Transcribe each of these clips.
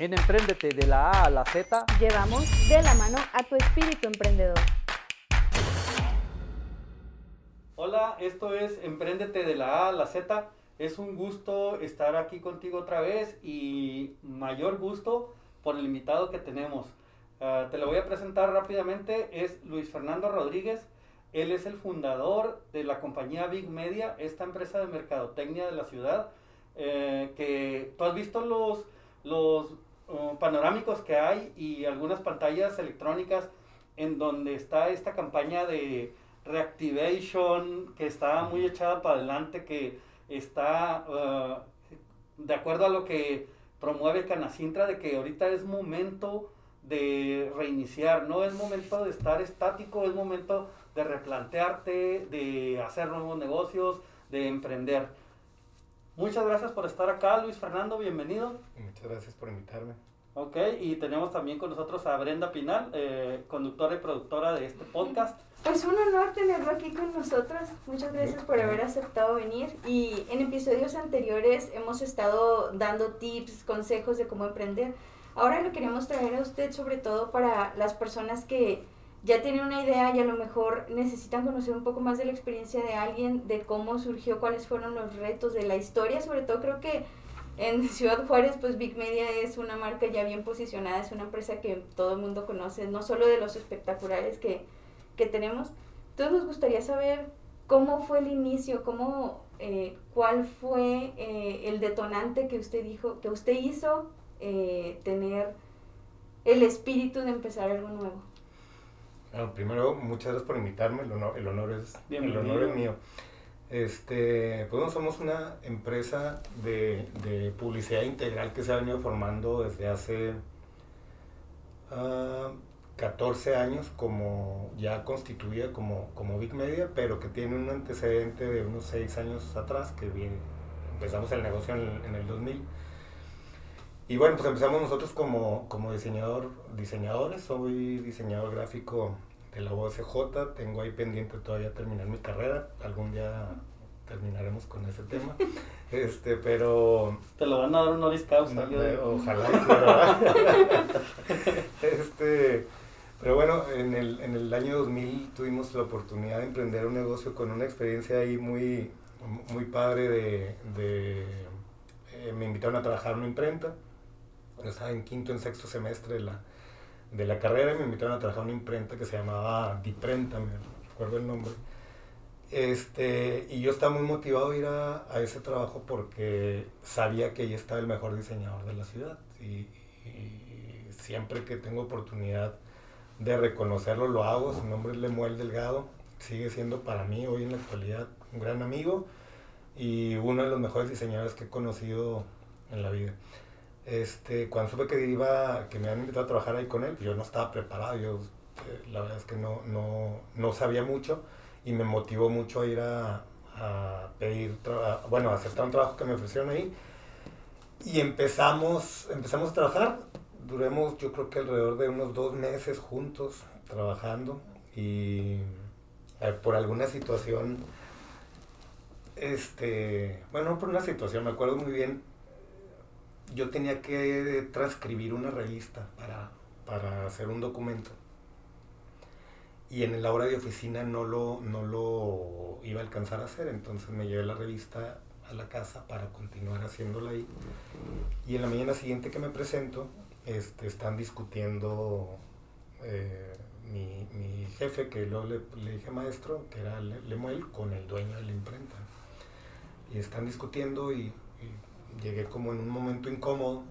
En Emprendete de la A a la Z, llevamos de la mano a tu espíritu emprendedor. Hola, esto es Emprendete de la A a la Z. Es un gusto estar aquí contigo otra vez y mayor gusto por el invitado que tenemos. Ah, te lo voy a presentar rápidamente. Es Luis Fernando Rodríguez. Él es el fundador de la compañía Big Media, esta empresa de mercadotecnia de la ciudad. Eh, que tú has visto los, los uh, panorámicos que hay y algunas pantallas electrónicas en donde está esta campaña de reactivation que está muy echada para adelante, que está uh, de acuerdo a lo que promueve Canacintra, de que ahorita es momento de reiniciar, no es momento de estar estático, es momento de replantearte, de hacer nuevos negocios, de emprender. Muchas gracias por estar acá, Luis Fernando, bienvenido. Muchas gracias por invitarme. Ok, y tenemos también con nosotros a Brenda Pinal, eh, conductora y productora de este podcast. Pues un honor tenerlo aquí con nosotros. Muchas gracias por haber aceptado venir. Y en episodios anteriores hemos estado dando tips, consejos de cómo emprender. Ahora lo queremos traer a usted sobre todo para las personas que ya tienen una idea y a lo mejor necesitan conocer un poco más de la experiencia de alguien, de cómo surgió, cuáles fueron los retos de la historia. Sobre todo creo que en Ciudad Juárez, pues Big Media es una marca ya bien posicionada, es una empresa que todo el mundo conoce, no solo de los espectaculares que, que tenemos. Entonces nos gustaría saber cómo fue el inicio, cómo, eh, cuál fue eh, el detonante que usted dijo, que usted hizo eh, tener el espíritu de empezar algo nuevo. Bueno, primero, muchas gracias por invitarme, el honor, el honor, es, el honor es mío. Este, pues somos una empresa de, de, publicidad integral que se ha venido formando desde hace uh, ah, 14 años como ya constituida como, como Big Media, pero que tiene un antecedente de unos 6 años atrás, que bien, empezamos el negocio en, en, el 2000. Y bueno, pues empezamos nosotros como, como diseñador, diseñadores, soy diseñador gráfico de la UCJ, tengo ahí pendiente todavía terminar mi carrera, algún día terminaremos con ese tema. Este, pero. Te lo van a dar honoris causa. ojalá, este, pero bueno, en el, en el año 2000 tuvimos la oportunidad de emprender un negocio con una experiencia ahí muy, muy padre de. de eh, me invitaron a trabajar en una imprenta. Estaba en quinto, en sexto semestre de la, de la carrera y me invitaron a trabajar en una imprenta que se llamaba Diprenta, me recuerdo el nombre este, y yo estaba muy motivado a ir a, a, ese trabajo porque sabía que ahí estaba el mejor diseñador de la ciudad. Y, siempre que tengo oportunidad de reconocerlo, lo hago. Su nombre es Lemuel Delgado. Sigue siendo para mí hoy en la actualidad un gran amigo y uno de los mejores diseñadores que he conocido en la vida. Este, cuando supe que iba, que me habían invitado a trabajar ahí con él, yo no estaba preparado, yo eh, la verdad es que no, no, no sabía mucho y me motivó mucho a ir a, a pedir, bueno, a aceptar un trabajo que me ofrecieron ahí. Y empezamos, empezamos a trabajar. Duremos yo creo que alrededor de unos dos meses juntos trabajando y eh, por alguna situación, este, bueno, no por una situación, me acuerdo muy bien, yo tenía que transcribir una revista para, para hacer un documento y en la hora de oficina no lo, no lo iba a alcanzar a hacer, entonces me llevé la revista a la casa para continuar haciéndola ahí. Y en la mañana siguiente que me presento, este, están discutiendo eh, mi, mi, jefe, que luego le, le, dije maestro, que era Lemuel, con el dueño de la imprenta. Y están discutiendo y, llegué como en un momento incómodo.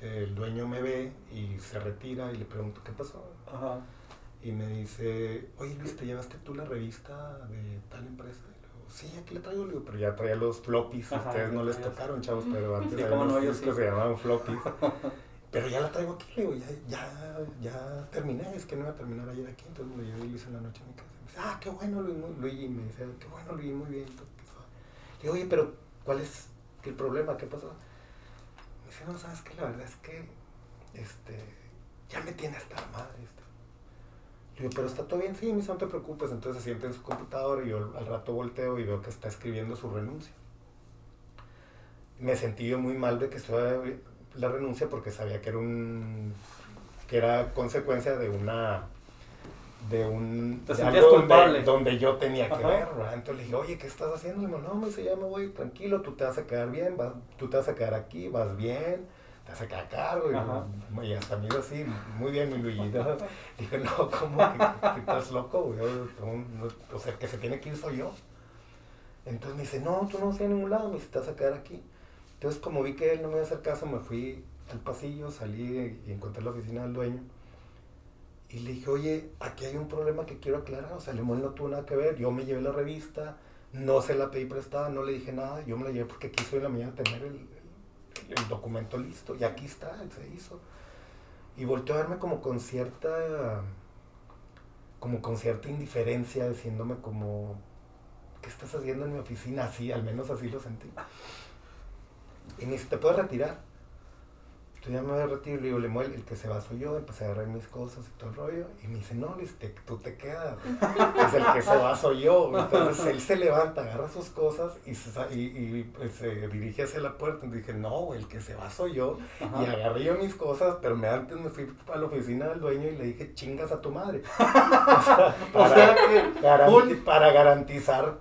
El dueño me ve y se retira y le pregunto, ¿qué pasó? Ajá y me dice, oye Luis, ¿te llevaste tú la revista de tal empresa? Y luego, sí, aquí la traigo, digo, pero ya traía los floppies, ustedes no les tocaron, chavos, pero antes sí, había unos que se llamaban floppies. pero ya la traigo aquí, digo, ya, ya, ya terminé, es que no iba a terminar ayer aquí, entonces me lo llevé y lo hice en la noche en mi casa. me dice, ah, qué bueno, Luis, y me dice, qué bueno, Luis, muy bien. Y digo, oye, pero ¿cuál es el problema? ¿Qué pasó? Me dice, no, sabes que la verdad es que, este, ya me tiene hasta la madre, este, Digo, pero está todo bien, sí, no te preocupes. Entonces se siente en su computadora y yo al rato volteo y veo que está escribiendo su renuncia. Me sentí yo muy mal de que estaba la renuncia porque sabía que era un que era consecuencia de una de un Te de algo donde, donde yo tenía que Ajá. ver, ¿verdad? Entonces le dije, oye, ¿qué estás haciendo? Le digo, no, me ya me voy, tranquilo, tú te vas a quedar bien, vas, tú te vas a quedar aquí, vas bien, te vas a quedar a cargo. Y, y hasta me hizo así, muy bien, mi Luigi. ¿no? Dije, no, ¿cómo que, que estás loco? güey? O sea, que se tiene que ir soy yo. Entonces me dice, no, tú no vas a ir a ningún lado, me dice, te vas a quedar aquí. Entonces, como vi que él no me iba a hacer caso, me fui al pasillo, salí y encontré la oficina del dueño. Y le dije, oye, aquí hay un problema que quiero aclarar. O sea, Lemón no tuvo nada que ver. Yo me llevé la revista, no se la pedí prestada, no le dije nada. Yo me la llevé porque quiso en la mañana tener el, el- el documento listo. Y aquí está, se hizo. Y volteó a verme como con cierta, como con cierta indiferencia, diciéndome como, ¿qué estás haciendo en mi oficina? Así, al menos así lo sentí. Y me dice, ¿te puedes retirar? Entonces ya me voy a retirar y le digo, Lemuel, el que se va soy yo, empecé a agarrar mis cosas y todo el rollo. Y me dice, no, te- tú te quedas. Pues el que se va soy yo. Entonces él se levanta, agarra sus cosas y se, sa- y, y, pues, se dirige hacia la puerta. Y dije, no, el que se va soy yo. Ajá. Y agarré yo mis cosas, pero me, antes me fui a la oficina del dueño y le dije, chingas a tu madre. O sea, O para, sea que garanti- para garantizar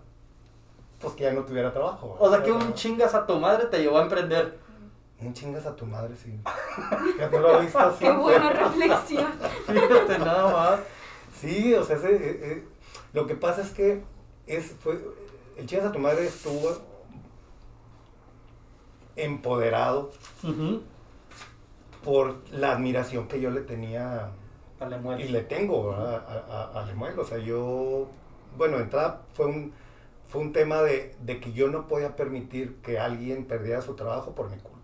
pues que ya no tuviera trabajo. O sea que un chingas a tu madre te llevó a emprender. Un chingas a tu madre, sí. Ya te lo he visto así. Qué buena reflexión. Fíjate nada más. Sí, o sea, ese, eh, eh, lo que pasa es que es, fue, el chingas a tu madre estuvo empoderado por la admiración que yo le tenía Vale, y muere. le tengo ¿verdad? a, a, a Lemuel. O sea, yo, bueno, de entrada fue un, fue un tema de, de que yo no podía permitir que alguien perdiera su trabajo por mi culpa.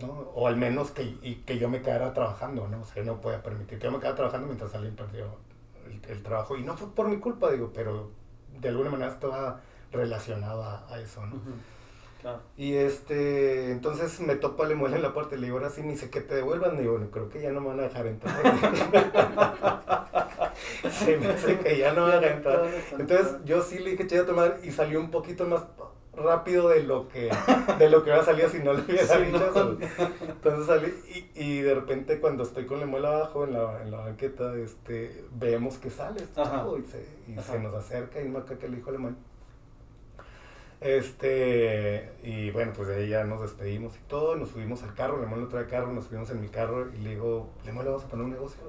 ¿No? O al menos que, y que yo me quedara trabajando, ¿no? O sea, yo no podía permitir que yo me quedara trabajando mientras alguien perdió el, el trabajo. Y no fue por mi culpa, digo, pero de alguna manera estaba relacionado a, a eso, ¿no? Claro. Y este, entonces me topa Lemuel en la puerta y le digo, ahora sí, me dice que te devuelvan. Y digo, "No, creo que ya no me van a dejar entrar. Se me hace que ya no me van a dejar entrar. Entonces yo sí le dije, tu madre, y salió un poquito más rápido de lo que de lo que hubiera salido si no le hubiera Sí, dicho no. eso. Entonces salí y, y de repente cuando estoy con Lemuel abajo en la, en la banqueta, este, vemos que sale este chavo y, se, y se nos acerca y me que le dijo a Lemuel. Este, y bueno, pues de ahí ya nos despedimos y todo, nos subimos al carro, Lemuel no trae carro, nos subimos en mi carro y le digo, Lemuel, ¿le vamos a poner un negocio?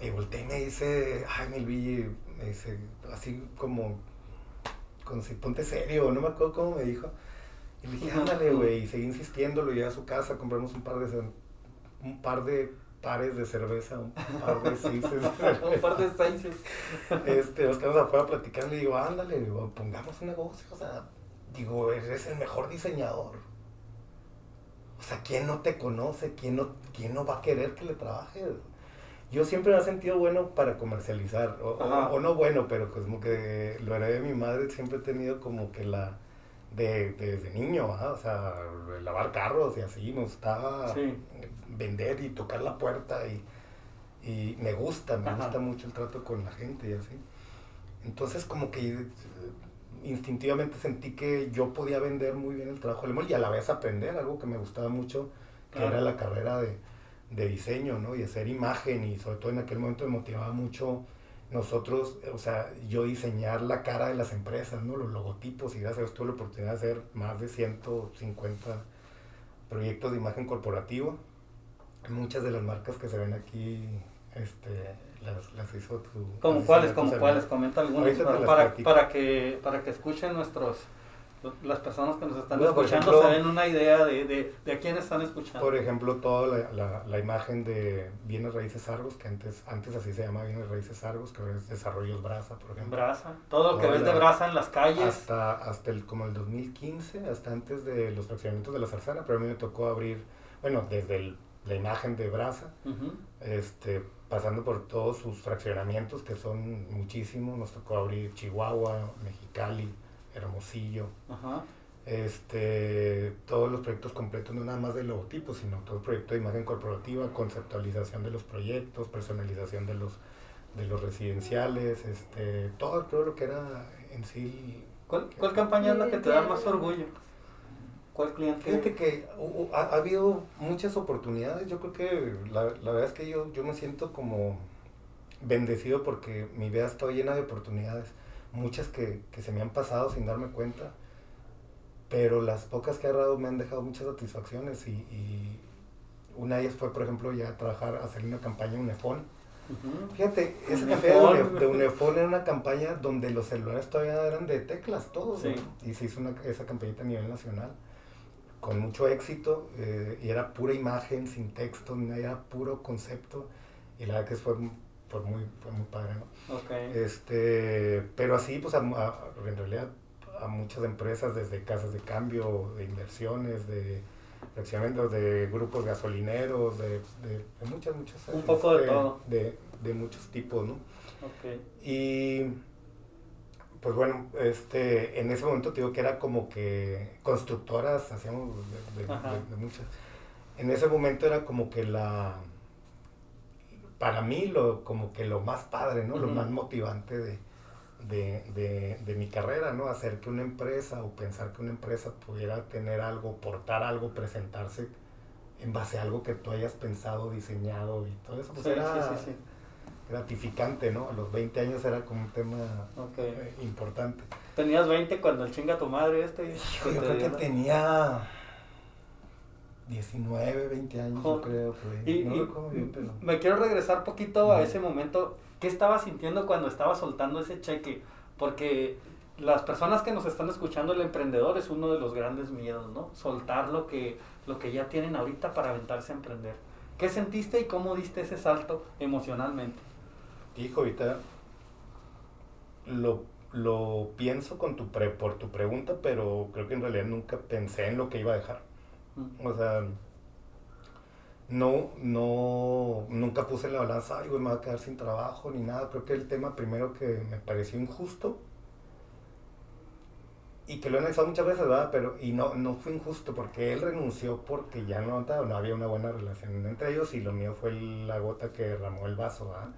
Y volteé y me dice, ay, mi Luigi, me dice, así como, con si ponte serio, no me acuerdo cómo me dijo. Y le dije, ándale, güey, y seguí insistiendo, lo llevé a su casa, compramos un par de, un par de pares de cerveza, un par de seises. Un par de seises. Este, nos quedamos afuera a platicar, le digo, ándale, digo, pongamos un negocio, o sea, digo, eres el mejor diseñador. O sea, ¿quién no te conoce? ¿Quién no, quién no va a querer que le trabajes? Yo siempre me he sentido bueno para comercializar, o, o- no bueno, pero pues como que lo heredé de mi madre, siempre he tenido como que la, de, desde niño, o sea, lavar carros y así, me gustaba Sí. vender y tocar la puerta y, y me gusta, me Ajá. gusta mucho el trato con la gente y así. Entonces como que eh, instintivamente sentí que yo podía vender muy bien el trabajo de Lemuel y a la vez aprender algo que me gustaba mucho, que Claro. era la carrera de, de diseño, ¿no? Y hacer imagen y sobre todo en aquel momento me motivaba mucho nosotros, o sea, yo diseñar la cara de las empresas, ¿no? Los logotipos y gracias a Dios tuve la oportunidad de hacer más de 150 proyectos de imagen corporativa. Muchas de las marcas que se ven aquí, este, las, las hizo tu... ¿Como las cuáles? hizo ¿Como tu cuáles? Comenta te para, para que, para que escuchen nuestros las personas que nos están Bueno, escuchando ejemplo- se den una idea de, de, de a quién están escuchando. Por ejemplo, toda la, la, la imagen de Bienes Raíces Argos, que antes, antes así se llamaba Bienes Raíces Argos, que ahora es Desarrollos Brasa, por ejemplo. Brasa. Todo lo que ves de brasa en las calles. Hasta, hasta el, como el 2015, hasta antes de los fraccionamientos de la Zarzana, pero a mí me tocó abrir, bueno, desde el- la imagen de Brasa, Ujú. este, pasando por todos sus fraccionamientos, que son muchísimos, nos tocó abrir Chihuahua, Mexicali, Hermosillo, Ajá. este, todos los proyectos completos, no nada más de logotipos, sino todo el proyecto de imagen corporativa, conceptualización de los proyectos, personalización de los, de los residenciales, este, todo, todo lo que era en sí. ¿Cuál, cuál campaña es la que te da más orgullo? ¿Cuál cliente? Fíjate que ha, ha habido muchas oportunidades. Yo creo que la, la verdad es que yo, yo me siento como bendecido porque mi vida está llena de oportunidades. Muchas que, que se me han pasado sin darme cuenta. Pero las pocas que he agarrado me han dejado muchas satisfacciones. Y, y una de ellas fue, por ejemplo, ya trabajar, hacer una campaña UNEFON. Ujú. Fíjate, esa Unefón. campaña de Une- de UNEFON era una campaña donde los celulares todavía eran de teclas, todos. Sí. ¿no? Y se hizo una- esa campañita a nivel nacional con mucho éxito eh, y era pura imagen, sin texto, era puro concepto. Y la verdad que fue, fue, muy, fue muy padre, ¿no? Ok. Este, pero así, pues a- a- en realidad a muchas empresas, desde casas de cambio, de inversiones, de fraccionamientos, de grupos gasolineros, de, de- de muchas, muchas. Un poco de este, todo. De, de muchos tipos, ¿no? ok. Y pues bueno, este, en ese momento te digo que era como que constructoras, hacíamos de, de- de- de muchas. En ese momento era como que la, para mí lo, como que lo más padre, ¿no? Lo más motivante de, de, de, de mi carrera, ¿no? Hacer que una empresa o pensar que una empresa pudiera tener algo, portar algo, presentarse en base a algo que tú hayas pensado, diseñado y todo eso, pues Sí, era sí, sí, gratificante, ¿no? A los 20 años era como un tema eh, importante. Tenías 20 cuando el chinga tu madre este. Yo te creo que tenía 19, 20 años, yo creo. ahí. Y, no y recuerdo bien, pero... me quiero regresar poquito a ese momento. ¿Qué estabas sintiendo cuando estabas soltando ese cheque? Porque las personas que nos están escuchando, el emprendedor es uno de los grandes miedos, ¿no? Soltar lo que, lo que ya tienen ahorita para aventarse a emprender. ¿Qué sentiste y cómo diste ese salto emocionalmente? Hijo, ahorita lo, lo pienso con tu pre, por tu pregunta, pero creo que en realidad nunca pensé en lo que iba a dejar. O sea, no, no, nunca puse en la balanza, ay, güey, me voy a quedar sin trabajo ni nada. Creo que el tema primero que me pareció injusto y que lo he analizado muchas veces, ¿verdad? Pero, y no, no fue injusto porque él renunció porque ya no, no había una buena relación entre ellos y lo mío fue la gota que derramó el vaso, ¿verdad?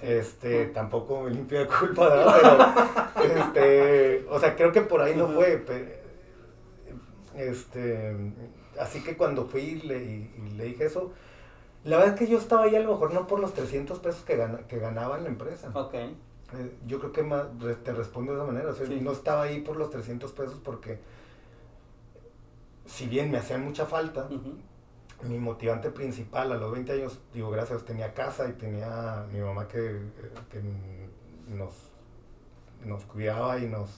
Este, tampoco me limpio de culpa, ¿verdad? Pero, este, o sea, creo que por ahí no fue. pe- Este, así que cuando fui y le, y- y le dije eso, la verdad es que yo estaba ahí a lo mejor no por los 300 pesos que, gana- que ganaba en la empresa. Ok. Eh, yo creo que más, te respondo de esa manera. o sea, Sí. No estaba ahí por los 300 pesos porque, si bien me hacían mucha falta, mi motivante principal a los 20 años, digo, gracias, tenía casa y tenía mi mamá que, que nos, nos cuidaba y nos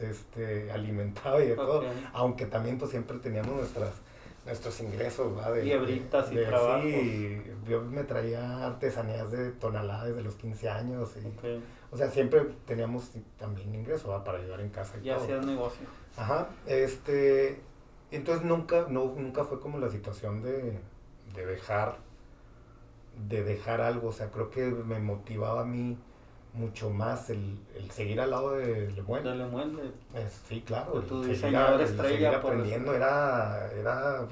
este, alimentaba y de todo. Aunque también pues siempre teníamos nuestras nuestros ingresos, ¿va? De, Liebritas y de- trabajos. Sí, yo me traía artesanías de tonalá desde los 15 años. Y. O sea, siempre teníamos también ingresos ¿va? para ayudar en casa y Ya todo. hacías negocio. Ajá, este, entonces nunca, no, nunca fue como la situación de, de dejar, de dejar algo, o sea, creo que me motivaba a mí mucho más el, el seguir al lado de Eh, sí, claro, de tu el seguir, diseñador el estrella, seguir aprendiendo era, era,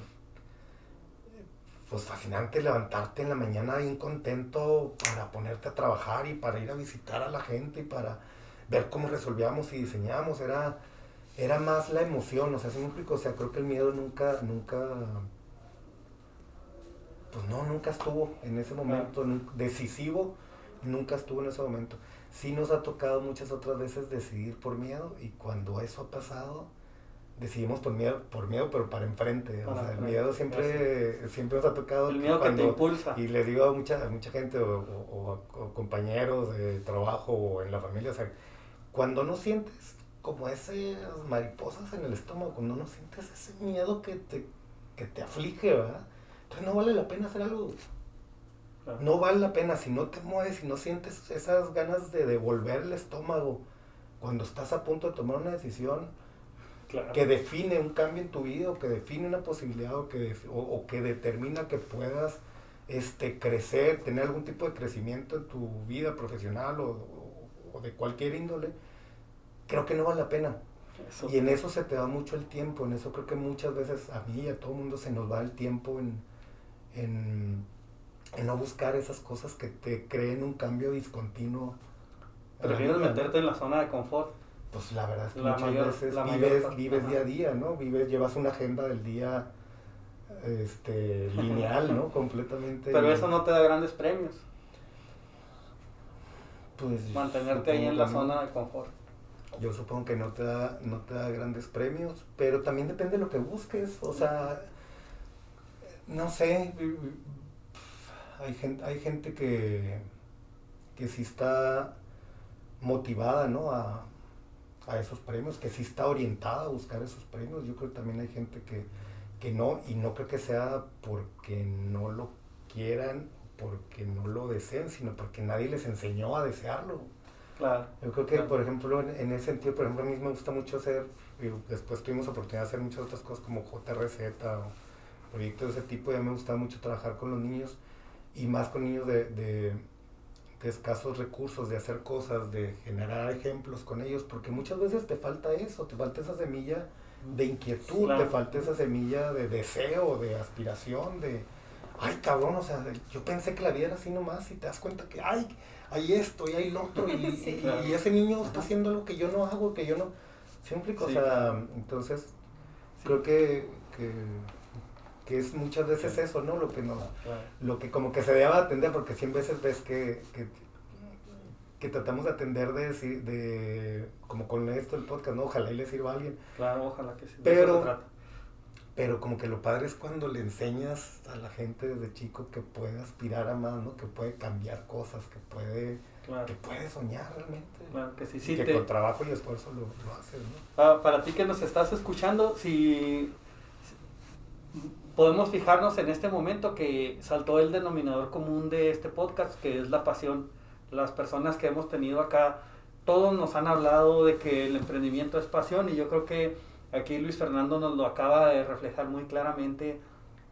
pues fascinante levantarte en la mañana bien contento para ponerte a trabajar y para ir a visitar a la gente y para ver cómo resolvíamos y diseñábamos, era, era más la emoción, o sea, ¿sí me explico? O sea, creo que el miedo nunca, nunca, pues no, nunca estuvo en ese momento, nun- decisivo, nunca estuvo en ese momento. Sí nos ha tocado muchas otras veces decidir por miedo y cuando eso ha pasado, decidimos por miedo, por miedo, pero para enfrente. o Para sea, el miedo siempre, siempre nos ha tocado. El miedo que te cuando- impulsa. y le digo a mucha, a mucha gente o, o- o- o compañeros de trabajo o en la familia, o sea, cuando no sientes como esas mariposas en el estómago, cuando no sientes ese miedo que te, que te aflige, ¿verdad? Entonces no vale la pena hacer algo. Claro. No vale la pena si no te mueves, si no sientes esas ganas de devolver el estómago cuando estás a punto de tomar una decisión Claro. que define un cambio en tu vida o que define una posibilidad o que, o, o que determina que puedas este, crecer, tener algún tipo de crecimiento en tu vida profesional o, o- o de cualquier índole, creo que no vale la pena. Eso. Y en eso se te va mucho el tiempo, en eso creo que muchas veces a mí y a todo el mundo se nos va el tiempo en, en, en no buscar esas cosas que te creen un cambio discontinuo. Prefieres meterte en la zona de confort. pues la verdad es que La muchas mayor- veces la vives, vives día a día, ¿no? Vives, llevas una agenda del día este, lineal, ¿no? Completamente. Pero eso no te da grandes premios. pues, Mantenerte ahí en la no. zona de confort. Yo supongo que no te da, no te da grandes premios, pero también depende de lo que busques. O sea, no sé, hay gente, hay gente que, que sí está motivada, ¿no? A, a esos premios, que sí está orientada a buscar esos premios. Yo creo que también hay gente que, que no, y no creo que sea porque no lo quieran, porque no lo deseen, sino porque nadie les enseñó a desearlo. Claro. Yo creo que, Claro. por ejemplo, en, en ese sentido, por ejemplo, a mí me gusta mucho hacer, y después tuvimos oportunidad de hacer muchas otras cosas como JRZ o proyectos de ese tipo, y a mí me gusta mucho trabajar con los niños, y más con niños de, de- de escasos recursos, de hacer cosas, de generar ejemplos con ellos, porque muchas veces te falta eso, te falta esa semilla de inquietud, Claro. te falta esa semilla de deseo, de aspiración, de, ay cabrón, o sea, yo pensé que la vida era así nomás y te das cuenta que, ay, hay esto y hay lo otro, y, Sí. y- Claro. y ese niño está haciendo algo que yo no hago, que yo no, siempre, o Sí. sea, entonces, creo que, que, que es muchas veces eso, ¿no? Lo que no, Claro. lo que como que se debe atender, porque 100 veces ves que, que, que tratamos de atender de, decir- de, como con esto el podcast, ¿no? Ojalá y le sirva a alguien, Claro, ojalá que sí. Pero- trata. pero como que lo padre es cuando le enseñas a la gente desde chico que puede aspirar a más, ¿no? Que puede cambiar cosas, que puede, Claro, que puede soñar realmente. claro que sí. Sí, que te- con trabajo y esfuerzo lo, lo haces, ¿no? Ah, para ti que nos estás escuchando, si- podemos fijarnos en este momento que saltó el denominador común de este podcast, que es la pasión. Las personas que hemos tenido acá, todos nos han hablado de que el emprendimiento es pasión y yo creo que aquí Luis Fernando nos lo acaba de reflejar muy claramente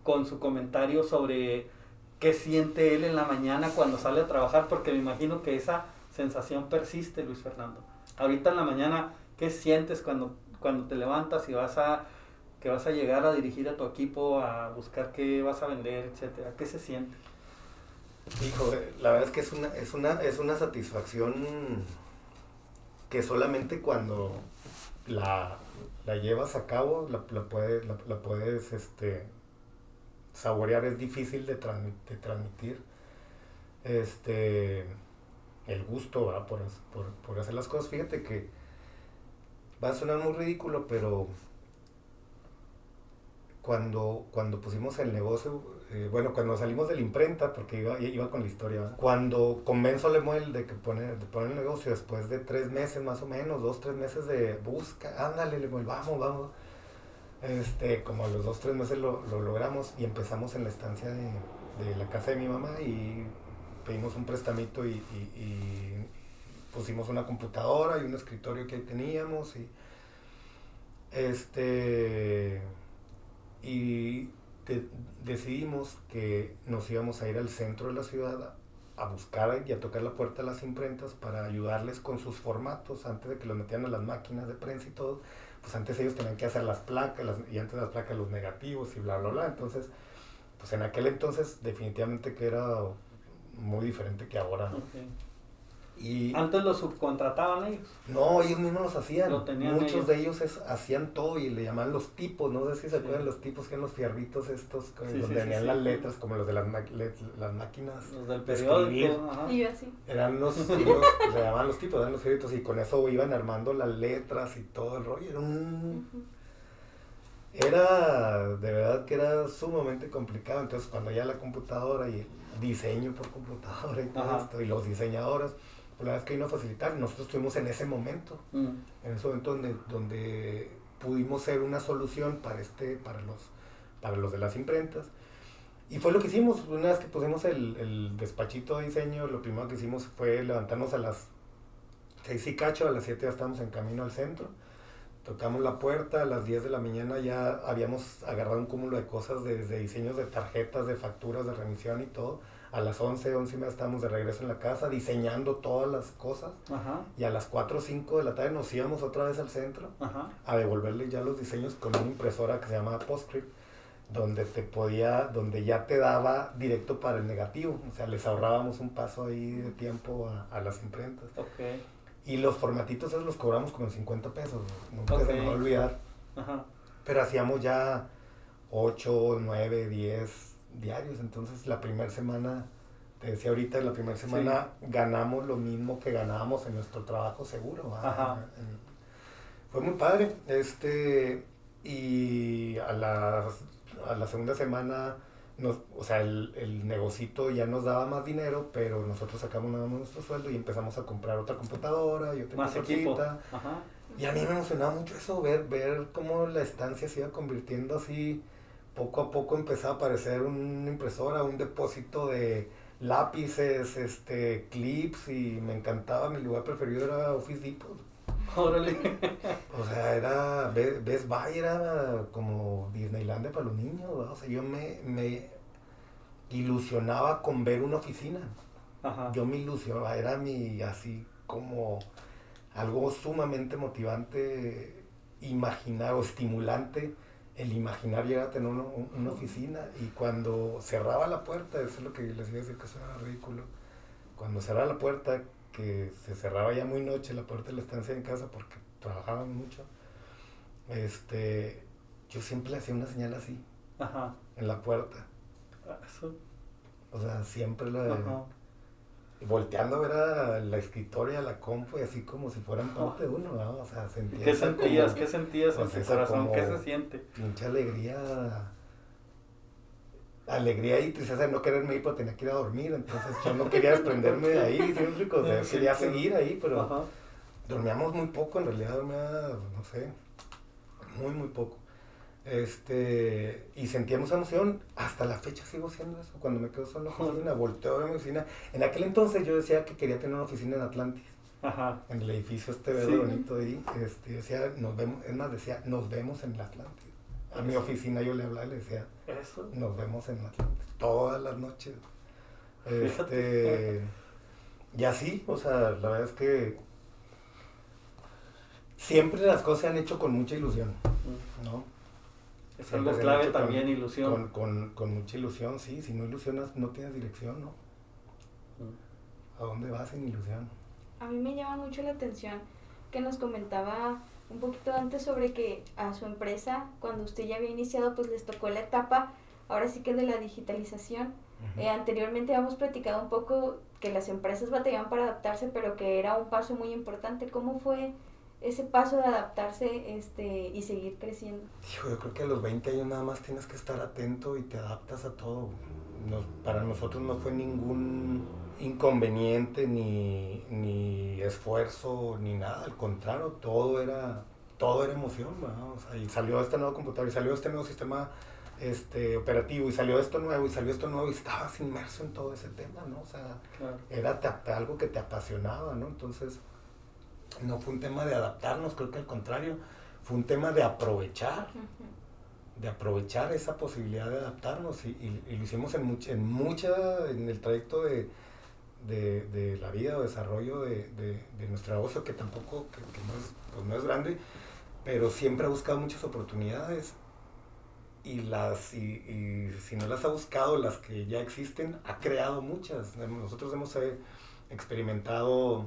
con su comentario sobre qué siente él en la mañana cuando sale a trabajar, porque me imagino que esa sensación persiste, Luis Fernando. Ahorita en la mañana, ¿qué sientes cuando, cuando te levantas y vas a que vas a llegar a dirigir a tu equipo, a buscar qué vas a vender, etcétera? ¿Qué se siente? Hijo, la verdad es que es una, es una, es una satisfacción que solamente cuando la, la llevas a cabo la, la puedes, la, puedes este, saborear, es difícil de, de transmitir. Este, el gusto. Por, por, por hacer las cosas. Fíjate que va a sonar muy ridículo, pero cuando, cuando pusimos el negocio, eh, bueno, cuando salimos de la imprenta, porque iba, iba con la historia, ¿verdad? cuando convenzo a Lemuel de que pone, de poner el negocio, después de tres meses más o menos, dos, tres meses de busca, ándale Lemuel, vamos, vamos. Este, como a los dos, tres meses lo, lo logramos y empezamos en la estancia de, de la casa de mi mamá y pedimos un prestamito y, y- y pusimos una computadora y un escritorio que teníamos y este y de- decidimos que nos íbamos a ir al centro de la ciudad a, buscar y a tocar la puerta de las imprentas para ayudarles con sus formatos antes de que los metieran a las máquinas de prensa y todo. Pues antes ellos tenían que hacer las placas las- y antes las placas los negativos y bla, bla, bla. Entonces, pues en aquel entonces definitivamente que era muy diferente que ahora. Y Antes lo subcontrataban ellos. no, ellos mismos los hacían. Lo tenían Muchos ellos. de ellos es- hacían todo y le llamaban los tipos. No sé si se Sí. acuerdan los tipos que eran los fierritos estos, Sí, donde sí, venían sí. las letras, como los de las, las máquinas. Los del de escribir. periódico. ajá. Y yo así. Eran los tipos, le llamaban los tipos, eran los fierritos y con eso iban armando las letras y todo el rollo. Era un... Era, de verdad que era sumamente complicado. Entonces, cuando ya la computadora y el diseño por computadora y todo Ajá. esto, y los diseñadores, pues la verdad es que vino a facilitar. Nosotros estuvimos en ese momento, Mm. en ese momento donde, donde pudimos ser una solución para, este, para, los, para los de las imprentas. Y fue lo que hicimos. Una vez que pusimos el, el despachito de diseño, lo primero que hicimos fue levantarnos a las 6 y cacho, a las 7 ya estábamos en camino al centro. Tocamos la puerta, a las 10 de la mañana ya habíamos agarrado un cúmulo de cosas, desde diseños de tarjetas, de facturas, de remisión y todo. A las 11, 11 y media estábamos de regreso en la casa diseñando todas las cosas. Ajá, Y a las 4 o 5 de la tarde nos íbamos otra vez al centro ajá. a devolverle ya los diseños con una impresora que se llama PostScript, donde te podía, donde ya te daba directo para el negativo. O sea, les ahorrábamos un paso ahí de tiempo a, a las imprentas. Ok. Y los formatitos esos los cobramos como en 50 pesos, nunca se Ok. me va a olvidar. Ajá. Pero hacíamos ya 8, 9, 10 diarios. Entonces la primera semana, te decía ahorita, la primera semana ganamos lo mismo que ganábamos en nuestro trabajo seguro. ¿va? Ajá. En- Fue muy padre. Este, y a la, a la segunda semana, nos, o sea, el, el negocito ya nos daba más dinero, pero nosotros sacamos nada más nuestro sueldo y empezamos a comprar otra computadora y otra Más. Y a mí me emocionaba mucho eso, ver, ver cómo la estancia se iba convirtiendo así, poco a poco empezaba a aparecer una impresora, un depósito de lápices, este, clips y me encantaba, mi lugar preferido era Office Depot. Órale. O sea, era, Be- Best Buy era como Disneylandia para los niños, ¿verdad? o sea, yo me, me ilusionaba con ver una oficina Ajá. yo me ilusionaba, era mi así como algo sumamente motivante, imaginar o estimulante el imaginar llegar a tener una, una oficina y cuando cerraba la puerta, eso es lo que les iba a decir que eso era ridículo, cuando cerraba la puerta, que se cerraba ya muy noche la puerta de la estancia en casa porque trabajaban mucho, este, yo siempre le hacía una señal así Ajá. en la puerta, Eso. o sea, siempre la... Ajá. volteando a ver a la escritoria, a la compu, y así como si fueran parte de uno, ¿no? O sea, sentía ¿Qué sentías? como ¿Qué sentías pues en tu esa corazón? ¿Qué se siente? pinche alegría, alegría y tristeza de no quererme ir, pero tenía que ir a dormir, entonces yo no quería desprenderme de ahí, siempre, o sea, Sí, quería seguir ahí, pero Ajá. dormíamos muy poco, en realidad dormía, no sé, muy, muy poco. Este, y sentíamos emoción, hasta la fecha sigo haciendo eso, cuando me quedo solo en la oficina, volteo a mi oficina. En aquel entonces yo decía que quería tener una oficina en Atlantis. Ajá. en el edificio este verde Sí. bonito ahí, este, decía, nos vemos, es más, decía, nos vemos en la Atlántida. A mi oficina yo le hablaba y le decía, Eso. nos vemos en la Atlántida, todas las noches. Este, y así, o sea, la verdad es que siempre las cosas se han hecho con mucha ilusión, ¿no? Esa es han clave con- también, ilusión. Con, con, con mucha ilusión, sí, si no ilusionas no tienes dirección, ¿no? ¿A dónde vas sin ilusión? A mí me llama mucho la atención que nos comentaba un poquito antes sobre que a su empresa, cuando usted ya había iniciado, pues les tocó la etapa, ahora sí que de la digitalización. Eh, anteriormente habíamos platicado un poco que las empresas batallaban para adaptarse, pero que era un paso muy importante. ¿Cómo fue ese paso de adaptarse este, y seguir creciendo? Hijo, yo creo que a los 20 años nada más tienes que estar atento y te adaptas a todo. Nos- para nosotros no fue ningún inconveniente, ni, ni esfuerzo, ni nada. Al contrario, todo era, todo era emoción. ¿verdad? O sea, y salió este nuevo computador, y salió este nuevo sistema este, operativo, y salió esto nuevo, y salió esto nuevo, y estabas inmerso en todo ese tema, ¿no? O sea, Claro. era te- algo que te apasionaba, ¿no? Entonces, no fue un tema de adaptarnos, creo que al contrario, fue un tema de aprovechar, de aprovechar esa posibilidad de adaptarnos y, y- y lo hicimos en mucha, en mucha, en el trayecto de, de, de la vida o desarrollo de, de- de nuestro negocio, que tampoco, que, que no, es, pues no es grande, pero siempre ha buscado muchas oportunidades. Y las y, y si no las ha buscado las que ya existen ha creado muchas. Nosotros hemos eh, experimentado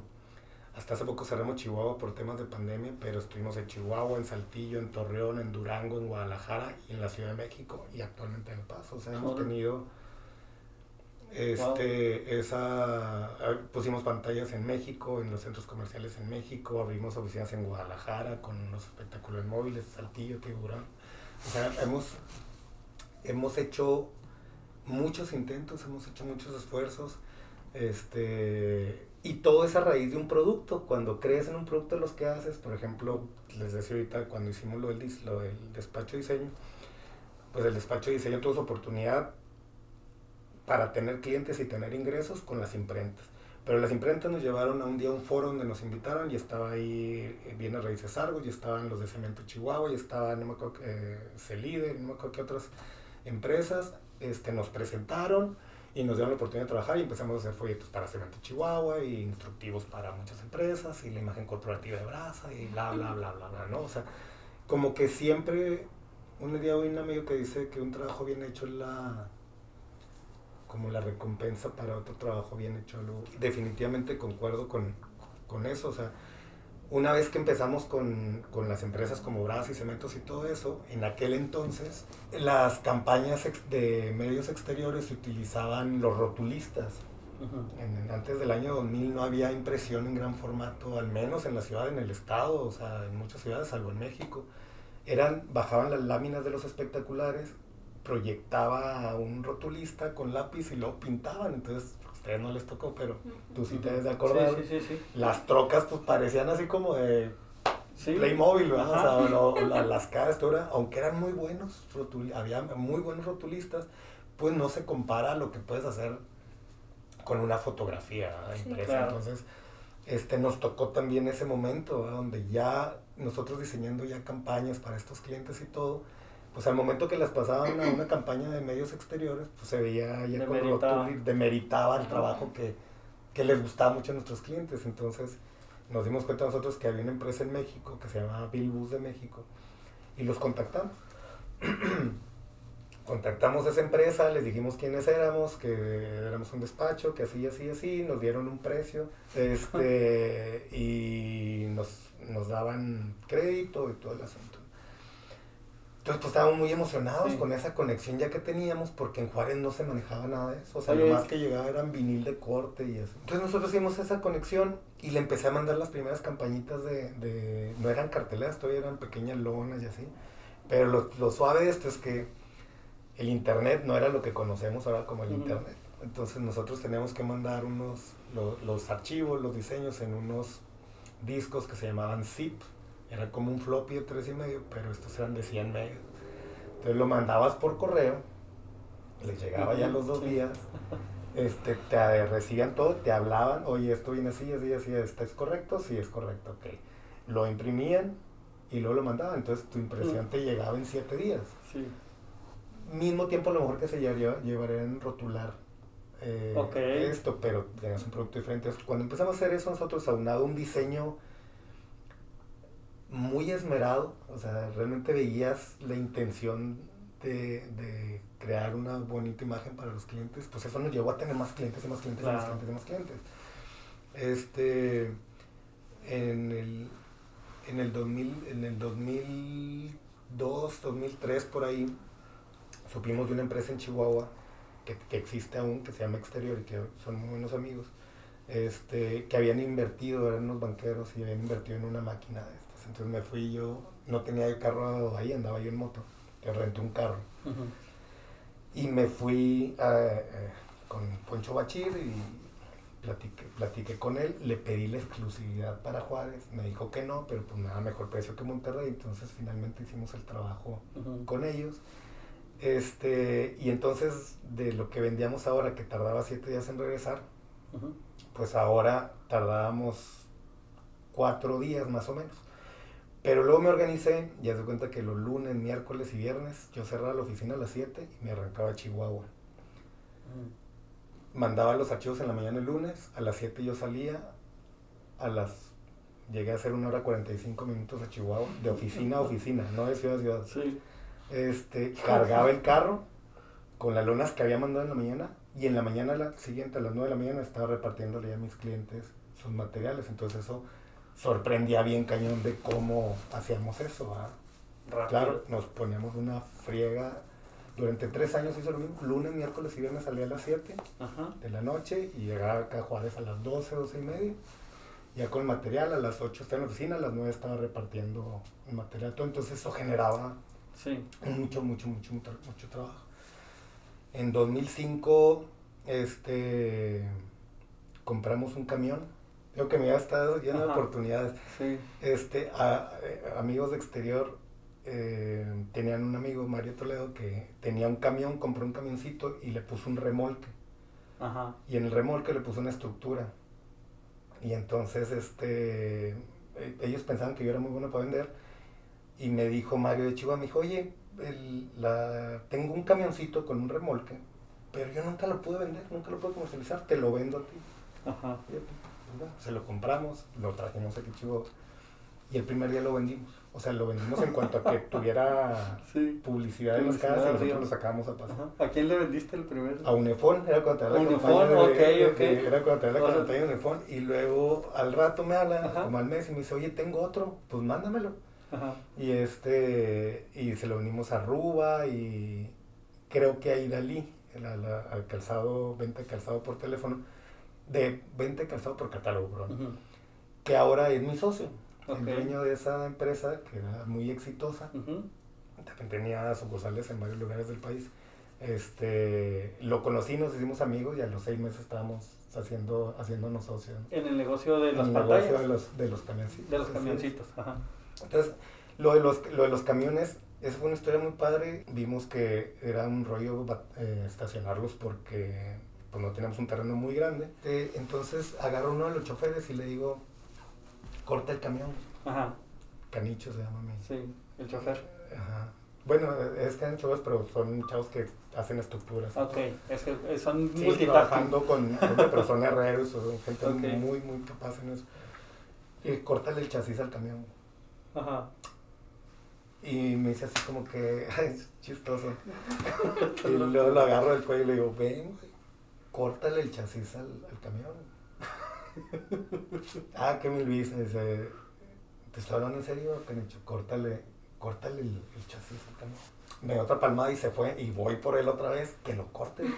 hasta hace poco cerramos Chihuahua por temas de pandemia pero estuvimos en Chihuahua en Saltillo en Torreón en Durango en Guadalajara y en la Ciudad de México y actualmente en El Paso. O sea hemos tenido este esa ah, pusimos pantallas en México en los centros comerciales en México abrimos oficinas en Guadalajara con unos espectáculos móviles Saltillo Tiburón o sea, hemos, hemos hecho muchos intentos, hemos hecho muchos esfuerzos, este, y todo es a raíz de un producto. Cuando crees en un producto, los que haces, por ejemplo, les decía ahorita, cuando hicimos lo del, lo del despacho de diseño, pues el despacho de diseño tuvo su oportunidad para tener clientes y tener ingresos con las imprentas. Pero las imprentas nos llevaron a un día a un foro donde nos invitaron y estaba ahí eh, Bienes Raíces Argos, y estaban los de Cemento Chihuahua, y estaba, no me acuerdo, eh, Celide, no me acuerdo qué otras empresas, este, nos presentaron y nos dieron la oportunidad de trabajar y empezamos a hacer folletos para Cemento Chihuahua y instructivos para muchas empresas y la imagen corporativa de Brasa y bla, bla, bla, bla, bla, ¿no? O sea, como que siempre, un día oí un amigo que dice que un trabajo bien hecho es la como la recompensa para otro trabajo bien hecho. Definitivamente concuerdo con, con eso, o sea, una vez que empezamos con, con las empresas como Bras y Cementos y todo eso, en aquel entonces las campañas de medios exteriores se utilizaban los rotulistas. En- antes del año 2000 no había impresión en gran formato, al menos en la ciudad, en el estado, o sea, en muchas ciudades, salvo en México. Eran, bajaban las láminas de los espectaculares, proyectaba a un rotulista con lápiz y lo pintaban. Entonces, a ustedes no les tocó, pero tú sí te debes de acordar. Sí, sí, sí. sí. Las trocas pues parecían así como de. Playmobil, ¿verdad? O sea, lo- la- las caras, aunque eran muy buenos, rotul- había muy buenos rotulistas, pues no se compara a lo que puedes hacer con una fotografía impresa. claro. Entonces, este, nos tocó también ese momento, ¿verdad? donde ya nosotros diseñando ya campañas para estos clientes y todo, pues al momento que las pasaban a una campaña de medios exteriores, pues se veía ya con Demeritaba. rotuli- demeritaba el trabajo que, que les gustaba mucho a nuestros clientes. Entonces, nos dimos cuenta nosotros que había una empresa en México que se llamaba Billbus de México y los contactamos. contactamos a esa empresa, les dijimos quiénes éramos, que éramos un despacho, que así, así, así, nos dieron un precio este, y nos, nos daban crédito y todo el asunto. Entonces, pues estábamos muy emocionados Sí. con esa conexión ya que teníamos, porque en Juárez no se manejaba nada de eso. O sea, Oye, lo más que llegaba eran vinil de corte y eso. Entonces, nosotros hicimos esa conexión y le empecé a mandar las primeras campañitas de. de- no eran carteleras, todavía eran pequeñas lonas y así. Pero lo, lo suave de esto es que el internet no era lo que conocemos ahora como el internet. Entonces, nosotros teníamos que mandar unos, lo- los archivos, los diseños en unos discos que se llamaban zip. Era como un floppy de tres y medio, pero estos eran de 100 megas. Entonces lo mandabas por correo, les llegaba ya los dos días, este, te recibían todo, te hablaban, oye, esto viene así, así, así, ¿está es correcto? Sí, es correcto, ok. Lo imprimían y luego lo mandaban, entonces tu impresión Mm. te llegaba en siete días. Sí. Mismo tiempo a lo mejor que se llevaría, llevaría en rotular eh, esto, pero tenías un producto diferente. Cuando empezamos a hacer eso nosotros, aunado un diseño muy esmerado, o sea, realmente veías la intención de, de crear una bonita imagen para los clientes, pues eso nos llevó a tener más clientes y más clientes y más clientes y más clientes. Este, en el, en el, 2000, en el 2002, 2003, por ahí, supimos de una empresa en Chihuahua que, que existe aún, que se llama Exterior y que son muy buenos amigos, este, que habían invertido, eran unos banqueros y habían invertido en una máquina de estas. Entonces me fui yo, no tenía el carro ahí, andaba yo en moto, que renté un carro. Y me fui a- eh, con Poncho Bachir y platiqué, platiqué con él, le pedí la exclusividad para Juárez, me dijo que no, pero pues nada mejor precio que Monterrey, entonces finalmente hicimos el trabajo con ellos. Este, y entonces de lo que vendíamos ahora, que tardaba siete días en regresar, pues ahora tardábamos cuatro días más o menos. Pero luego me organicé, ya se cuenta que los lunes, miércoles y viernes yo cerraba la oficina a las 7 y me arrancaba a Chihuahua. Ujú. Mandaba los archivos en la mañana el lunes, a las 7 yo salía, a las... Llegué a hacer una hora 45 minutos a Chihuahua, de oficina a oficina, no de ciudad a ciudad. Sí. Este, cargaba el carro con las lonas que había mandado en la mañana y en la mañana la siguiente, a las 9 de la mañana, estaba repartiéndole a mis clientes sus materiales. Entonces eso sorprendía bien cañón de cómo hacíamos eso. Rápido. Claro, nos poníamos una friega. Durante tres años hizo lo mismo. Lunes, miércoles y viernes salía a las 7 Ajá. de la noche y llegaba acá a Juárez a las 12, 12 y media. Ya con material, a las 8 estaba en la oficina, a las 9 estaba repartiendo el material. Todo. Entonces eso generaba Sí. mucho, mucho, mucho, mucho, mucho trabajo. En 2005, este, compramos un camión. Digo que me ha estado lleno de Ajá. oportunidades. Sí. Este, a- eh, amigos de exterior eh, tenían un amigo, Mario Toledo, que tenía un camión, compró un camioncito y le puso un remolque. Ajá. Y en el remolque le puso una estructura. Y entonces este, eh, ellos pensaban que yo era muy bueno para vender. Y me dijo Mario de Chihuahua, me dijo, oye, el- la, tengo un camioncito con un remolque, pero yo nunca lo pude vender, nunca lo pude comercializar, te lo vendo a ti. Ajá. Y pues, se lo compramos, lo trajimos aquí Chihuahua. Y el primer día lo vendimos. O sea, lo vendimos en cuanto a que tuviera Sí. publicidad en las casas y nosotros lo sacábamos a pasar. Ajá. ¿A quién le vendiste el primero? A Unifón, era cuando tenía la Unifón, de, era cuando tenía la campaña de Unifón. Y luego al rato me habla, Ajá. como al mes, y me dice, oye, tengo otro, pues mándamelo. Ajá. Y este, y se lo venimos a Ruba y creo que a Idalí, al calzado, venta de calzado por teléfono, de venta de calzado por catálogo, perdón, Ujú. que ahora es mi socio, Ok. el dueño de esa empresa que era muy exitosa, Ujú. también tenía sucursales en varios lugares del país. Este, lo conocí, nos hicimos amigos y a los seis meses estábamos haciendo, haciéndonos socios. ¿no? En el negocio de En las el pantallas. negocio de los, de los camioncitos. De los camioncitos. Ajá. Entonces, lo de los, lo de los camiones, esa fue una historia muy padre. Vimos que era un rollo eh, estacionarlos porque pues, no teníamos un terreno muy grande. Eh, entonces agarro uno de los choferes y le digo, corta el camión. Ajá. Canicho se llama mi. Sí, el chofer. Ajá. Bueno, es que chavos, pero son chavos que hacen estructuras. Ok, es que eh, son Sí, trabajando con, pero son herreros, son gente muy, muy capaz en eso. Y córtale el chasis al camión. Ajá. Y me dice así como que, ay, es chistoso. y luego lo agarro del cuello y le digo, ven, güey, córtale el chasis al, al camión. ah, que mi Luis me dice, ¿te estoy hablando en serio? Canicho? Córtale, córtale el, el chasis al camión. Me dio otra palmada y se fue y voy por él otra vez, que lo corte.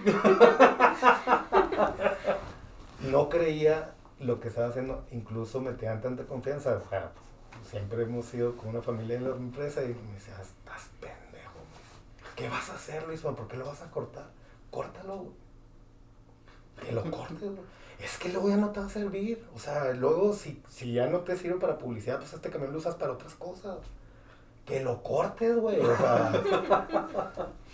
no creía lo que estaba haciendo, incluso me tenían tanta confianza, o sea, siempre hemos sido como una familia en la empresa y me decía, estás pendejo, Luis. ¿qué vas a hacer Luis? ¿Por qué lo vas a cortar? Córtalo. Que lo cortes, güey. Es que luego ya no te va a servir, o sea, luego si, si ya no te sirve para publicidad, pues este camión lo usas para otras cosas. Que lo cortes, güey, o sea...